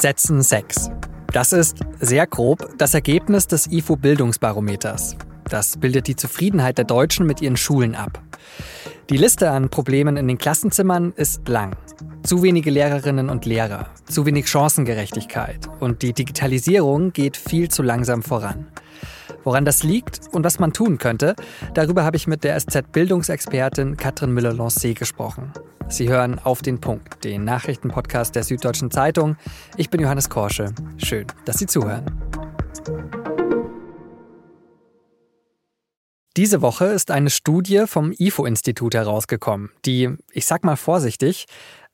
Sätzen 6. Das ist sehr grob das Ergebnis des IFO Bildungsbarometers. Das bildet die Zufriedenheit der Deutschen mit ihren Schulen ab. Die Liste an Problemen in den Klassenzimmern ist lang. Zu wenige Lehrerinnen und Lehrer, zu wenig Chancengerechtigkeit und die Digitalisierung geht viel zu langsam voran. Woran das liegt und was man tun könnte, darüber habe ich mit der SZ-Bildungsexpertin Katrin Müller-Lancé gesprochen. Sie hören auf den Punkt, den Nachrichtenpodcast der Süddeutschen Zeitung. Ich bin Johannes Korsche. Schön, dass Sie zuhören. Diese Woche ist eine Studie vom IFO-Institut herausgekommen, die, ich sag mal vorsichtig,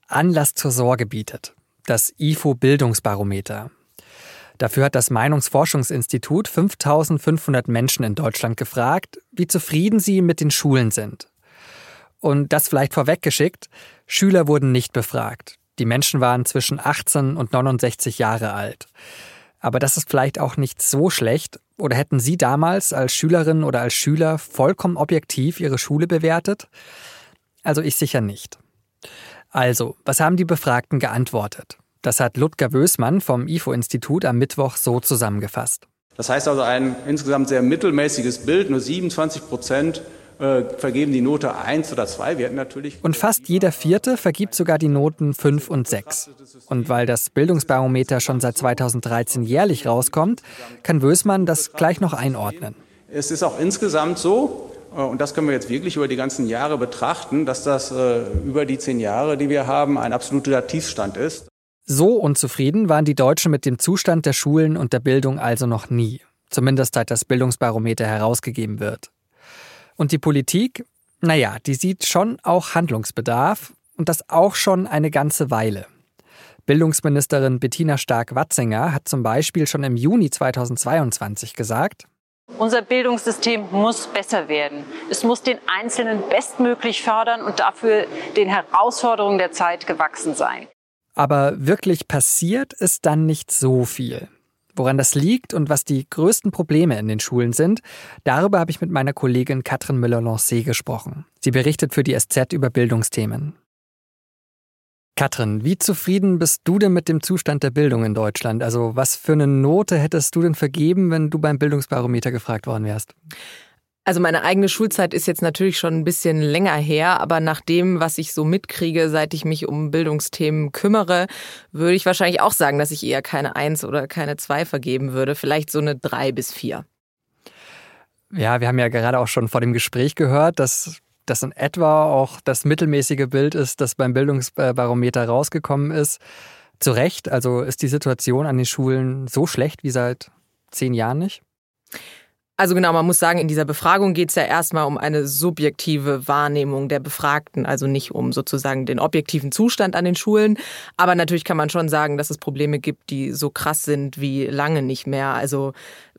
Anlass zur Sorge bietet. Das IFO-Bildungsbarometer. Dafür hat das Meinungsforschungsinstitut 5500 Menschen in Deutschland gefragt, wie zufrieden sie mit den Schulen sind. Und das vielleicht vorweggeschickt, Schüler wurden nicht befragt. Die Menschen waren zwischen 18 und 69 Jahre alt. Aber das ist vielleicht auch nicht so schlecht. Oder hätten Sie damals als Schülerin oder als Schüler vollkommen objektiv Ihre Schule bewertet? Also ich sicher nicht. Also, was haben die Befragten geantwortet? Das hat Ludger Wößmann vom IFO-Institut am Mittwoch so zusammengefasst. Das heißt also ein insgesamt sehr mittelmäßiges Bild. Nur 27 Prozent äh, vergeben die Note 1 oder 2. Wir hätten natürlich und fast jeder Vierte vergibt sogar die Noten 5 und 6. Und weil das Bildungsbarometer schon seit 2013 jährlich rauskommt, kann Wößmann das gleich noch einordnen. Es ist auch insgesamt so, äh, und das können wir jetzt wirklich über die ganzen Jahre betrachten, dass das äh, über die zehn Jahre, die wir haben, ein absoluter Tiefstand ist. So unzufrieden waren die Deutschen mit dem Zustand der Schulen und der Bildung also noch nie, zumindest seit das Bildungsbarometer herausgegeben wird. Und die Politik, naja, die sieht schon auch Handlungsbedarf und das auch schon eine ganze Weile. Bildungsministerin Bettina Stark-Watzinger hat zum Beispiel schon im Juni 2022 gesagt, unser Bildungssystem muss besser werden. Es muss den Einzelnen bestmöglich fördern und dafür den Herausforderungen der Zeit gewachsen sein. Aber wirklich passiert ist dann nicht so viel. Woran das liegt und was die größten Probleme in den Schulen sind, darüber habe ich mit meiner Kollegin Katrin Müller-Lancé gesprochen. Sie berichtet für die SZ über Bildungsthemen. Katrin, wie zufrieden bist du denn mit dem Zustand der Bildung in Deutschland? Also was für eine Note hättest du denn vergeben, wenn du beim Bildungsbarometer gefragt worden wärst? Also meine eigene Schulzeit ist jetzt natürlich schon ein bisschen länger her, aber nach dem, was ich so mitkriege, seit ich mich um Bildungsthemen kümmere, würde ich wahrscheinlich auch sagen, dass ich eher keine Eins oder keine Zwei vergeben würde. Vielleicht so eine Drei bis vier. Ja, wir haben ja gerade auch schon vor dem Gespräch gehört, dass das in etwa auch das mittelmäßige Bild ist, das beim Bildungsbarometer rausgekommen ist. Zu Recht, also ist die Situation an den Schulen so schlecht wie seit zehn Jahren nicht? Also genau, man muss sagen, in dieser Befragung geht es ja erstmal um eine subjektive Wahrnehmung der Befragten, also nicht um sozusagen den objektiven Zustand an den Schulen. Aber natürlich kann man schon sagen, dass es Probleme gibt, die so krass sind wie lange nicht mehr. Also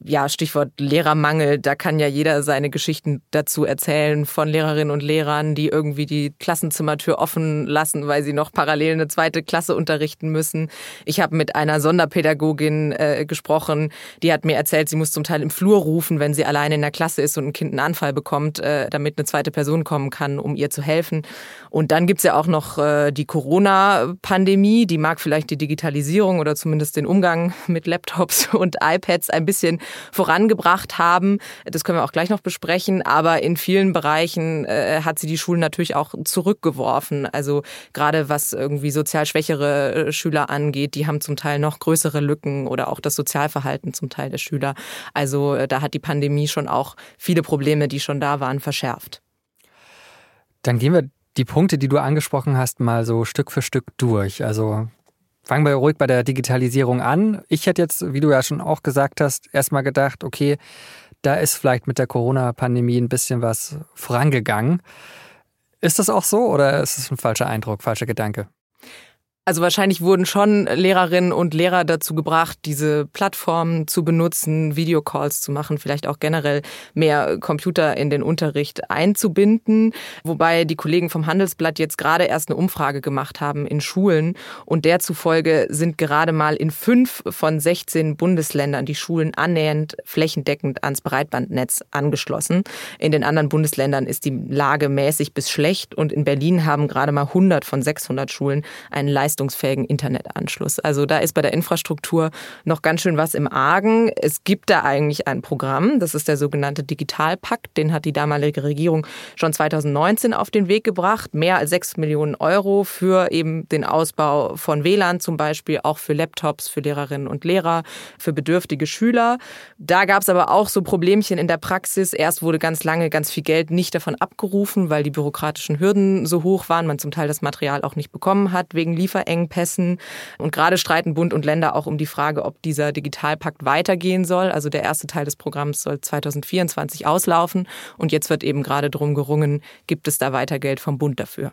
ja, Stichwort Lehrermangel, da kann ja jeder seine Geschichten dazu erzählen von Lehrerinnen und Lehrern, die irgendwie die Klassenzimmertür offen lassen, weil sie noch parallel eine zweite Klasse unterrichten müssen. Ich habe mit einer Sonderpädagogin äh, gesprochen, die hat mir erzählt, sie muss zum Teil im Flur rufen, wenn sie alleine in der Klasse ist und ein Kind einen Anfall bekommt, äh, damit eine zweite Person kommen kann, um ihr zu helfen. Und dann gibt's ja auch noch äh, die Corona-Pandemie, die mag vielleicht die Digitalisierung oder zumindest den Umgang mit Laptops und iPads ein bisschen vorangebracht haben. Das können wir auch gleich noch besprechen. Aber in vielen Bereichen äh, hat sie die Schulen natürlich auch zurückgeworfen. Also gerade was irgendwie sozial schwächere äh, Schüler angeht, die haben zum Teil noch größere Lücken oder auch das Sozialverhalten zum Teil der Schüler. Also äh, da hat die Pandemie Pandemie schon auch viele Probleme, die schon da waren, verschärft. Dann gehen wir die Punkte, die du angesprochen hast, mal so Stück für Stück durch. Also fangen wir ruhig bei der Digitalisierung an. Ich hätte jetzt, wie du ja schon auch gesagt hast, erstmal gedacht, okay, da ist vielleicht mit der Corona-Pandemie ein bisschen was vorangegangen. Ist das auch so oder ist es ein falscher Eindruck, falscher Gedanke? Also wahrscheinlich wurden schon Lehrerinnen und Lehrer dazu gebracht, diese Plattformen zu benutzen, Videocalls zu machen, vielleicht auch generell mehr Computer in den Unterricht einzubinden. Wobei die Kollegen vom Handelsblatt jetzt gerade erst eine Umfrage gemacht haben in Schulen und der zufolge sind gerade mal in fünf von 16 Bundesländern die Schulen annähernd flächendeckend ans Breitbandnetz angeschlossen. In den anderen Bundesländern ist die Lage mäßig bis schlecht und in Berlin haben gerade mal 100 von 600 Schulen einen Leistungs leistungsfähigen Internetanschluss. Also da ist bei der Infrastruktur noch ganz schön was im Argen. Es gibt da eigentlich ein Programm, das ist der sogenannte Digitalpakt, den hat die damalige Regierung schon 2019 auf den Weg gebracht. Mehr als sechs Millionen Euro für eben den Ausbau von WLAN zum Beispiel, auch für Laptops, für Lehrerinnen und Lehrer, für bedürftige Schüler. Da gab es aber auch so Problemchen in der Praxis. Erst wurde ganz lange ganz viel Geld nicht davon abgerufen, weil die bürokratischen Hürden so hoch waren, man zum Teil das Material auch nicht bekommen hat wegen Lieferengpässen. Und gerade streiten Bund und Länder auch um die Frage, ob dieser Digitalpakt weitergehen soll. Also der erste Teil des Programms soll 2024 auslaufen und jetzt wird eben gerade drum gerungen, gibt es da weiter Geld vom Bund dafür.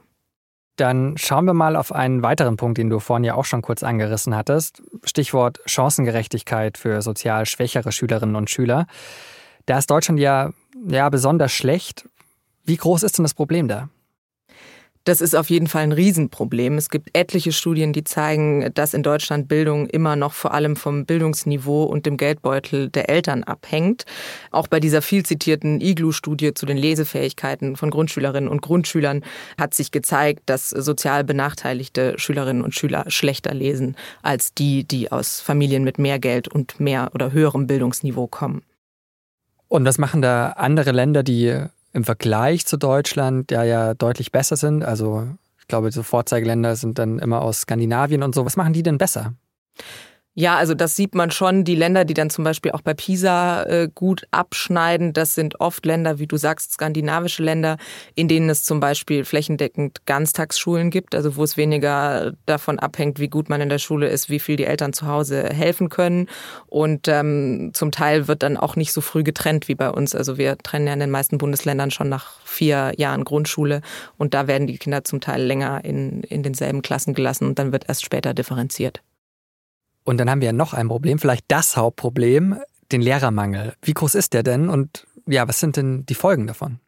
Dann schauen wir mal auf einen weiteren Punkt, den du vorhin ja auch schon kurz angerissen hattest. Stichwort Chancengerechtigkeit für sozial schwächere Schülerinnen und Schüler. Da ist Deutschland ja, ja besonders schlecht. Wie groß ist denn das Problem da? Das ist auf jeden Fall ein Riesenproblem. Es gibt etliche Studien, die zeigen, dass in Deutschland Bildung immer noch vor allem vom Bildungsniveau und dem Geldbeutel der Eltern abhängt. Auch bei dieser viel zitierten IGLU-Studie zu den Lesefähigkeiten von Grundschülerinnen und Grundschülern hat sich gezeigt, dass sozial benachteiligte Schülerinnen und Schüler schlechter lesen als die, die aus Familien mit mehr Geld und mehr oder höherem Bildungsniveau kommen. Und was machen da andere Länder, die im Vergleich zu Deutschland ja ja deutlich besser sind. Also ich glaube, so Vorzeigeländer sind dann immer aus Skandinavien und so. Was machen die denn besser? Ja, also das sieht man schon. Die Länder, die dann zum Beispiel auch bei PISA äh, gut abschneiden, das sind oft Länder, wie du sagst, skandinavische Länder, in denen es zum Beispiel flächendeckend Ganztagsschulen gibt, also wo es weniger davon abhängt, wie gut man in der Schule ist, wie viel die Eltern zu Hause helfen können. Und ähm, zum Teil wird dann auch nicht so früh getrennt wie bei uns. Also wir trennen ja in den meisten Bundesländern schon nach vier Jahren Grundschule und da werden die Kinder zum Teil länger in, in denselben Klassen gelassen und dann wird erst später differenziert. Und dann haben wir ja noch ein Problem, vielleicht das Hauptproblem, den Lehrermangel. Wie groß ist der denn und ja, was sind denn die Folgen davon?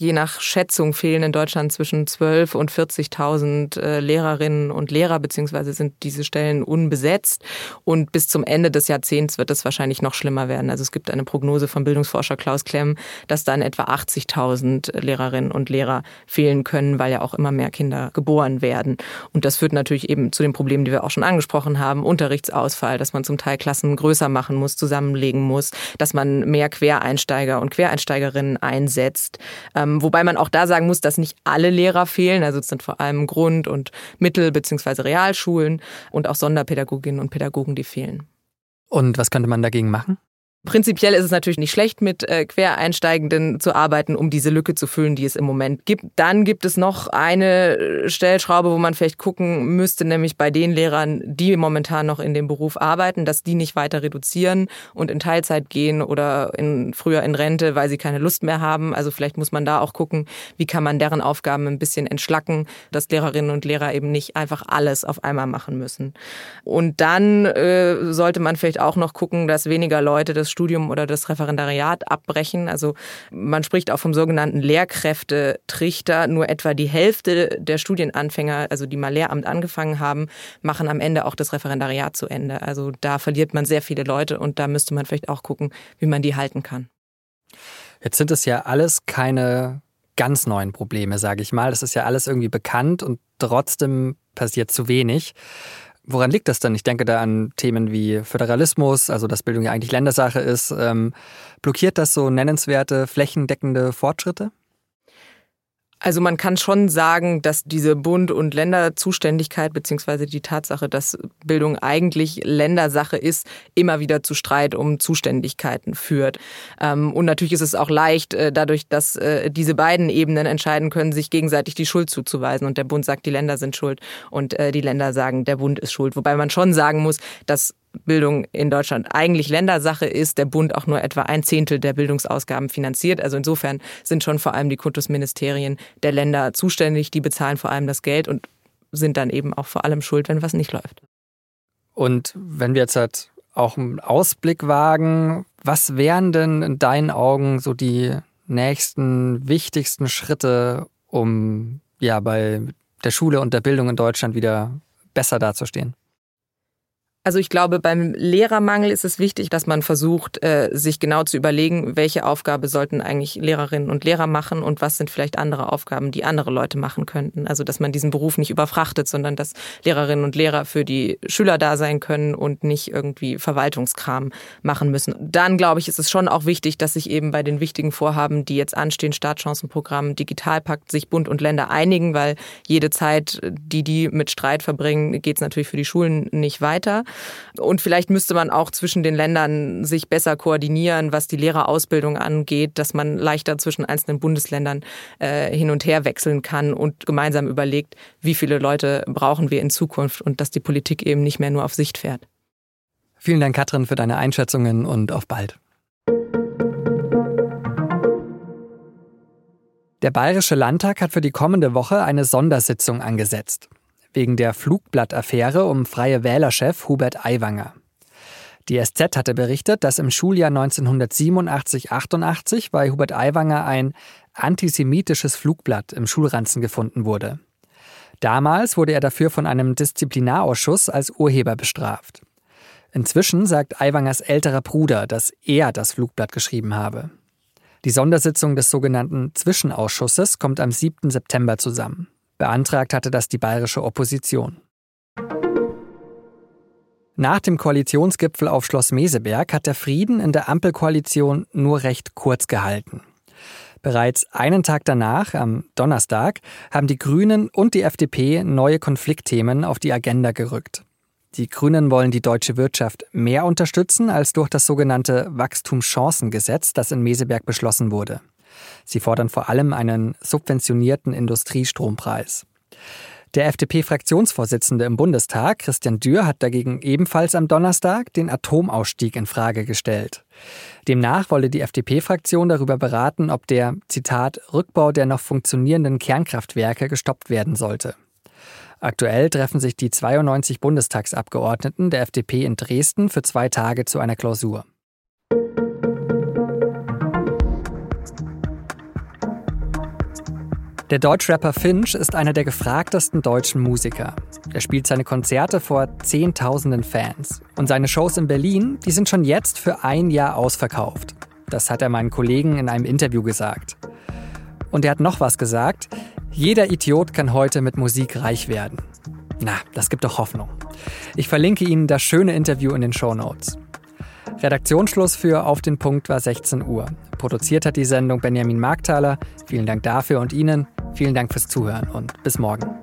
Je nach Schätzung fehlen in Deutschland zwischen 12 und 40.000 äh, Lehrerinnen und Lehrer, beziehungsweise sind diese Stellen unbesetzt. Und bis zum Ende des Jahrzehnts wird es wahrscheinlich noch schlimmer werden. Also es gibt eine Prognose vom Bildungsforscher Klaus Klemm, dass dann etwa 80.000 Lehrerinnen und Lehrer fehlen können, weil ja auch immer mehr Kinder geboren werden. Und das führt natürlich eben zu den Problemen, die wir auch schon angesprochen haben. Unterrichtsausfall, dass man zum Teil Klassen größer machen muss, zusammenlegen muss, dass man mehr Quereinsteiger und Quereinsteigerinnen einsetzt. Ähm, ähm, wobei man auch da sagen muss, dass nicht alle Lehrer fehlen. Also es sind vor allem Grund- und Mittel- bzw. Realschulen und auch Sonderpädagoginnen und Pädagogen, die fehlen. Und was könnte man dagegen machen? Prinzipiell ist es natürlich nicht schlecht, mit äh, Quereinsteigenden zu arbeiten, um diese Lücke zu füllen, die es im Moment gibt. Dann gibt es noch eine äh, Stellschraube, wo man vielleicht gucken müsste, nämlich bei den Lehrern, die momentan noch in dem Beruf arbeiten, dass die nicht weiter reduzieren und in Teilzeit gehen oder in, früher in Rente, weil sie keine Lust mehr haben. Also vielleicht muss man da auch gucken, wie kann man deren Aufgaben ein bisschen entschlacken, dass Lehrerinnen und Lehrer eben nicht einfach alles auf einmal machen müssen. Und dann äh, sollte man vielleicht auch noch gucken, dass weniger Leute das Studium oder das Referendariat abbrechen. Also man spricht auch vom sogenannten Lehrkräftetrichter. Nur etwa die Hälfte der Studienanfänger, also die mal Lehramt angefangen haben, machen am Ende auch das Referendariat zu Ende. Also da verliert man sehr viele Leute und da müsste man vielleicht auch gucken, wie man die halten kann. Jetzt sind es ja alles keine ganz neuen Probleme, sage ich mal. Das ist ja alles irgendwie bekannt und trotzdem passiert zu wenig. Woran liegt das denn? Ich denke da an Themen wie Föderalismus, also dass Bildung ja eigentlich Ländersache ist. Ähm, blockiert das so nennenswerte, flächendeckende Fortschritte? Also man kann schon sagen, dass diese Bund- und Länderzuständigkeit beziehungsweise die Tatsache, dass Bildung eigentlich Ländersache ist, immer wieder zu Streit um Zuständigkeiten führt. Ähm, und natürlich ist es auch leicht, äh, dadurch, dass äh, diese beiden Ebenen entscheiden können, sich gegenseitig die Schuld zuzuweisen. Und der Bund sagt, die Länder sind schuld und äh, die Länder sagen, der Bund ist schuld. Wobei man schon sagen muss, dass Bildung in Deutschland eigentlich Ländersache ist, der Bund auch nur etwa ein Zehntel der Bildungsausgaben finanziert. Also insofern sind schon vor allem die Kultusministerien der Länder zuständig, die bezahlen vor allem das Geld und sind dann eben auch vor allem schuld, wenn was nicht läuft. Und wenn wir jetzt halt auch einen Ausblick wagen, was wären denn in deinen Augen so die nächsten wichtigsten Schritte, um ja bei der Schule und der Bildung in Deutschland wieder besser dazustehen? Also ich glaube, beim Lehrermangel ist es wichtig, dass man versucht, äh, sich genau zu überlegen, welche Aufgabe sollten eigentlich Lehrerinnen und Lehrer machen und was sind vielleicht andere Aufgaben, die andere Leute machen könnten. Also dass man diesen Beruf nicht überfrachtet, sondern dass Lehrerinnen und Lehrer für die Schüler da sein können und nicht irgendwie Verwaltungskram machen müssen. Dann glaube ich, ist es schon auch wichtig, dass sich eben bei den wichtigen Vorhaben, die jetzt anstehen, Startchancenprogramm, Digitalpakt, sich Bund und Länder einigen, weil jede Zeit, die die mit Streit verbringen, geht es natürlich für die Schulen nicht weiter. Und vielleicht müsste man auch zwischen den Ländern sich besser koordinieren, was die Lehrerausbildung angeht, dass man leichter zwischen einzelnen Bundesländern äh, hin und her wechseln kann und gemeinsam überlegt, wie viele Leute brauchen wir in Zukunft und dass die Politik eben nicht mehr nur auf Sicht fährt. Vielen Dank, Katrin, für deine Einschätzungen und auf bald. Der Bayerische Landtag hat für die kommende Woche eine Sondersitzung angesetzt wegen der Flugblattaffäre um freie Wählerchef Hubert Aiwanger. Die SZ hatte berichtet, dass im Schuljahr 1987-88 bei Hubert Aiwanger ein antisemitisches Flugblatt im Schulranzen gefunden wurde. Damals wurde er dafür von einem Disziplinarausschuss als Urheber bestraft. Inzwischen sagt Aiwangers älterer Bruder, dass er das Flugblatt geschrieben habe. Die Sondersitzung des sogenannten Zwischenausschusses kommt am 7. September zusammen. Beantragt hatte das die bayerische Opposition. Nach dem Koalitionsgipfel auf Schloss Meseberg hat der Frieden in der Ampelkoalition nur recht kurz gehalten. Bereits einen Tag danach, am Donnerstag, haben die Grünen und die FDP neue Konfliktthemen auf die Agenda gerückt. Die Grünen wollen die deutsche Wirtschaft mehr unterstützen als durch das sogenannte Wachstumschancengesetz, das in Meseberg beschlossen wurde. Sie fordern vor allem einen subventionierten Industriestrompreis. Der FDP-Fraktionsvorsitzende im Bundestag, Christian Dürr, hat dagegen ebenfalls am Donnerstag den Atomausstieg in Frage gestellt. Demnach wolle die FDP-Fraktion darüber beraten, ob der, Zitat, Rückbau der noch funktionierenden Kernkraftwerke gestoppt werden sollte. Aktuell treffen sich die 92 Bundestagsabgeordneten der FDP in Dresden für zwei Tage zu einer Klausur. Der Deutschrapper Finch ist einer der gefragtesten deutschen Musiker. Er spielt seine Konzerte vor Zehntausenden Fans. Und seine Shows in Berlin, die sind schon jetzt für ein Jahr ausverkauft. Das hat er meinen Kollegen in einem Interview gesagt. Und er hat noch was gesagt. Jeder Idiot kann heute mit Musik reich werden. Na, das gibt doch Hoffnung. Ich verlinke Ihnen das schöne Interview in den Show Notes. Redaktionsschluss für Auf den Punkt war 16 Uhr. Produziert hat die Sendung Benjamin Markthaler. Vielen Dank dafür und Ihnen. Vielen Dank fürs Zuhören und bis morgen.